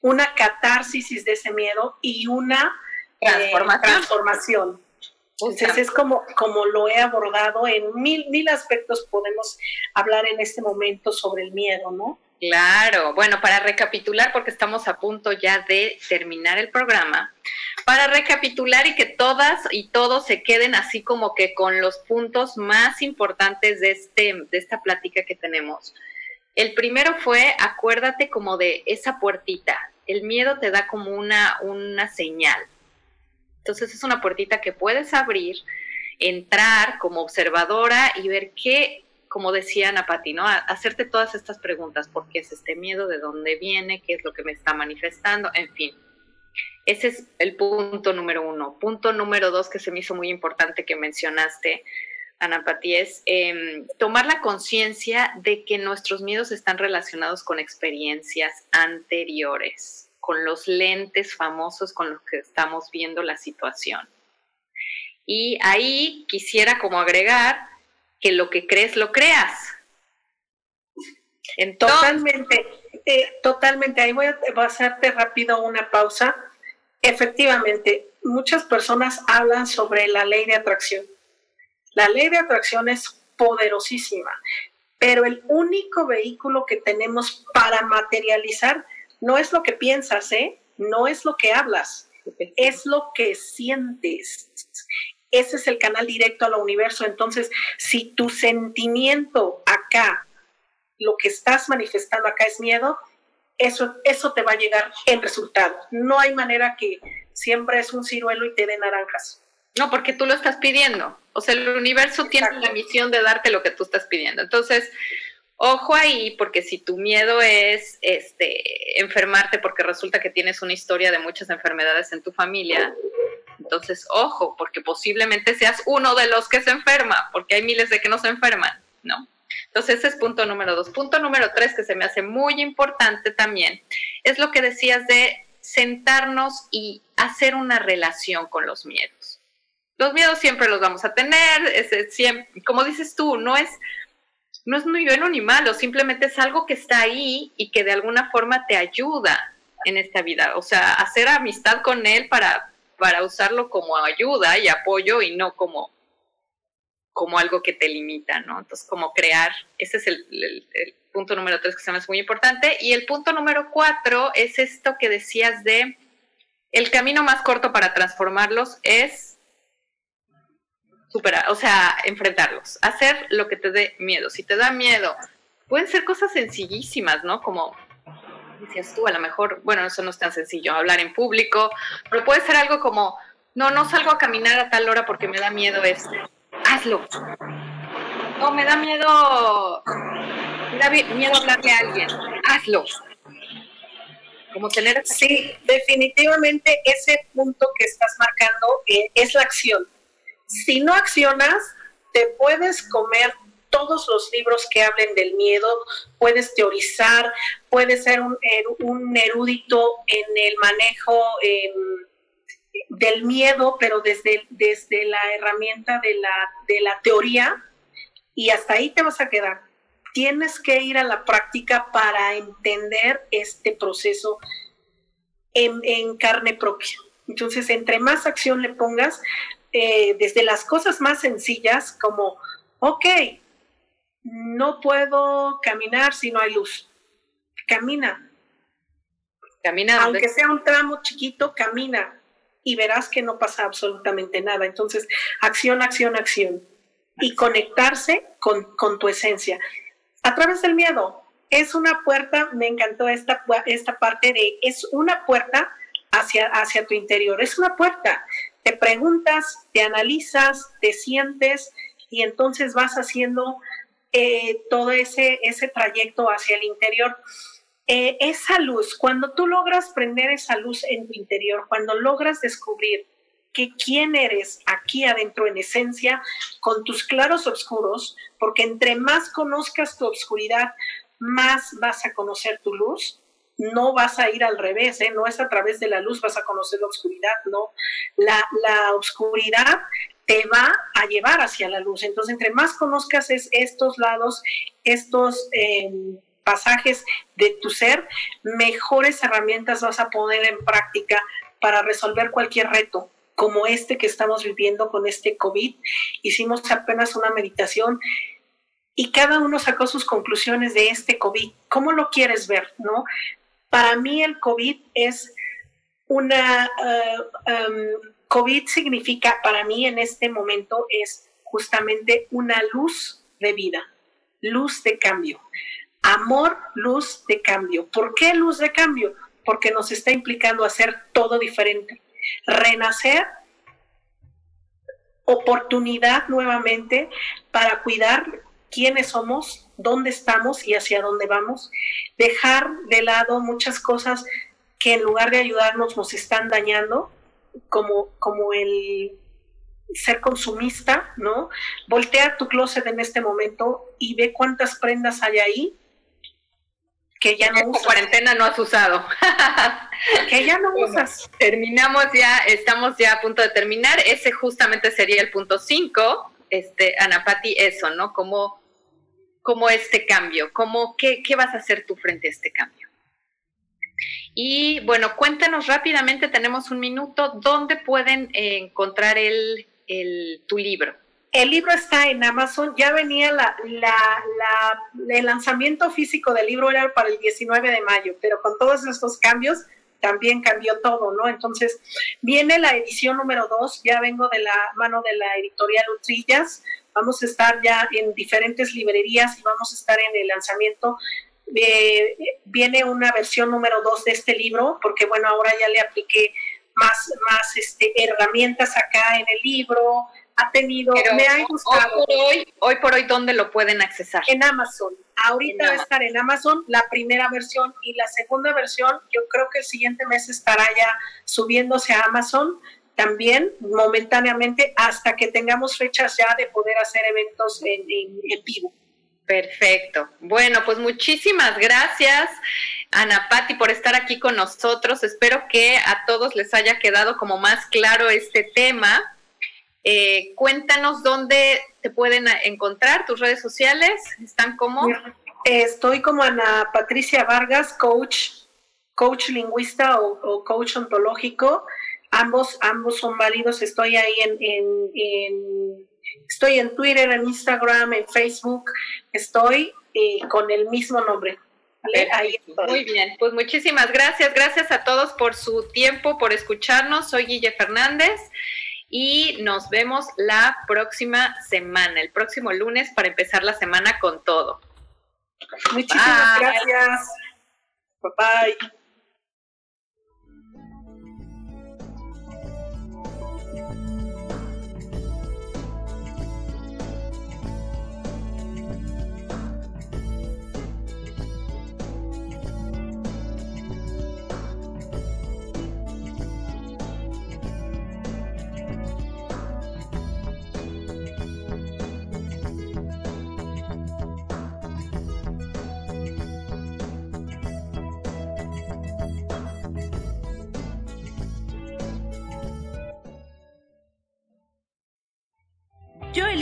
una catarsis de ese miedo y una eh, transformación. Entonces es como, como lo he abordado en mil, mil aspectos podemos hablar en este momento sobre el miedo, ¿no? Claro, bueno, para recapitular, porque estamos a punto ya de terminar el programa, para recapitular y que todas y todos se queden así como que con los puntos más importantes de, este, de esta plática que tenemos. El primero fue, acuérdate como de esa puertita, el miedo te da como una, una señal, entonces es una puertita que puedes abrir, entrar como observadora y ver qué, como decía Ana Pati, ¿no? Hacerte todas estas preguntas, ¿por qué es este miedo? ¿De dónde viene? ¿Qué es lo que me está manifestando? En fin. Ese es el punto número uno. Punto número dos que se me hizo muy importante que mencionaste, Ana Pati, es em, tomar la conciencia de que nuestros miedos están relacionados con experiencias anteriores con los lentes famosos con los que estamos viendo la situación. Y ahí quisiera como agregar que lo que crees, lo creas. totalmente, eh, totalmente. Ahí voy a, voy a hacerte rápido una pausa. Efectivamente, muchas personas hablan sobre la ley de atracción. La ley de atracción es poderosísima, pero el único vehículo que tenemos para materializar no es lo que piensas, ¿eh? No es lo que hablas, es lo que sientes. Ese es el canal directo al universo. Entonces, si tu sentimiento acá, lo que estás manifestando acá es miedo, eso, eso te va a llegar en resultado. No hay manera que siempre es un ciruelo y te dé naranjas. No, porque tú lo estás pidiendo. O sea, el universo tiene la misión de darte lo que tú estás pidiendo. Entonces, Ojo ahí, porque si tu miedo es este, enfermarte porque resulta que tienes una historia de muchas enfermedades en tu familia, entonces ojo, porque posiblemente seas uno de los que se enferma, porque hay miles de que no se enferman, ¿no? Entonces ese es punto número dos. Punto número tres, que se me hace muy importante también, es lo que decías de sentarnos y hacer una relación con los miedos. Los miedos siempre los vamos a tener, como dices tú, no es no es muy bueno ni malo, simplemente es algo que está ahí y que de alguna forma te ayuda en esta vida. O sea, hacer amistad con él para, para usarlo como ayuda y apoyo y no como, como algo que te limita, ¿no? Entonces, como crear, ese es el, punto número tres que se me hace muy importante. Y el punto número cuatro es esto que decías de el camino más corto para transformarlos es superar, o sea, enfrentarlos, hacer lo que te dé miedo. Si te da miedo, pueden ser cosas sencillísimas, ¿no? Como decías tú, a lo mejor, bueno, eso no es tan sencillo, hablar en público, pero puede ser algo como, no, no salgo a caminar a tal hora porque me da miedo este. Hazlo. No, me da miedo, me da miedo hablarle a alguien. Hazlo. Como tener... Sí, definitivamente ese punto que estás marcando eh, es la acción. Si no accionas, te puedes comer todos los libros que hablen del miedo, puedes teorizar, puedes ser un, un erudito en el manejo em, del miedo, pero desde, desde la herramienta de la, de la teoría, y hasta ahí te vas a quedar. Tienes que ir a la práctica para entender este proceso en, en carne propia. Entonces, entre más acción le pongas, eh, desde las cosas más sencillas como, ok, no puedo caminar si no hay luz. Camina. Camina. Aunque sea un tramo chiquito, camina y verás que no pasa absolutamente nada. Entonces, acción, acción, acción. Y conectarse con, con tu esencia. A través del miedo. Es una puerta, me encantó esta, esta parte de, es una puerta hacia, hacia tu interior. Es una puerta. Te preguntas, te analizas, te sientes y entonces vas haciendo eh, todo ese, ese trayecto hacia el interior. Eh, esa luz, cuando tú logras prender esa luz en tu interior, cuando logras descubrir que quién eres aquí adentro en esencia, con tus claros oscuros, porque entre más conozcas tu oscuridad, más vas a conocer tu luz, no vas a ir al revés, ¿eh? no es a través de la luz vas a conocer la oscuridad, no. La, la oscuridad te va a llevar hacia la luz. Entonces, entre más conozcas estos lados, estos em, pasajes de tu ser, mejores herramientas vas a poner en práctica para resolver cualquier reto como este que estamos viviendo con este COVID. Hicimos apenas una meditación y cada uno sacó sus conclusiones de este COVID. ¿Cómo lo quieres ver? ¿no? Para mí el COVID es una... Uh, um, COVID significa para mí en este momento es justamente una luz de vida, luz de cambio. Amor, luz de cambio. ¿Por qué luz de cambio? Porque nos está implicando hacer todo diferente. Renacer, oportunidad nuevamente para cuidar quiénes somos, dónde estamos y hacia dónde vamos. Dejar de lado muchas cosas que en lugar de ayudarnos nos están dañando como, como el ser consumista, ¿no? Voltea tu closet en este momento y ve cuántas prendas hay ahí que ya no usas. cuarentena no has usado. [LAUGHS] que ya no usas. Terminamos ya, estamos ya a punto de terminar. Ese justamente sería el punto 5. Este, Anapati, eso, ¿no? Como, como este cambio, como qué, qué vas a hacer tú frente a este cambio. Y bueno, cuéntanos rápidamente, tenemos un minuto, ¿dónde pueden eh, encontrar el, tu libro? El libro está en Amazon, ya venía la, la, el lanzamiento físico del libro era para el 19 de mayo, pero con todos estos cambios también cambió todo, ¿no? Entonces, viene la edición número 2, ya vengo de la mano de la editorial Utrillas, vamos a estar ya en diferentes librerías y vamos a estar en el lanzamiento eh, viene una versión número dos de este libro, porque bueno, ahora ya le apliqué más, más este, herramientas acá en el libro, ha tenido, me ha gustado. Hoy por hoy, hoy por hoy, ¿dónde lo pueden accesar? En Amazon. Ahorita va a estar en Amazon la primera versión y la segunda versión, yo creo que el siguiente mes estará ya subiéndose a Amazon también momentáneamente hasta que tengamos fechas ya de poder hacer eventos en, en vivo. Perfecto. Bueno, pues muchísimas gracias, Ana Patti, por estar aquí con nosotros. Espero que a todos les haya quedado como más claro este tema. Eh, cuéntanos dónde te pueden encontrar, tus redes sociales, ¿están como? Estoy como Ana Patricia Vargas, coach, coach lingüista o, coach ontológico. Ambos, ambos son válidos. Estoy ahí en estoy en Twitter, en Instagram, en Facebook, estoy eh, con el mismo nombre. Muy bien, pues muchísimas gracias. Gracias a todos por su tiempo, por escucharnos. Soy Guille Fernández y nos vemos la próxima semana, el próximo lunes para empezar la semana con todo. Muchísimas gracias. Bye bye.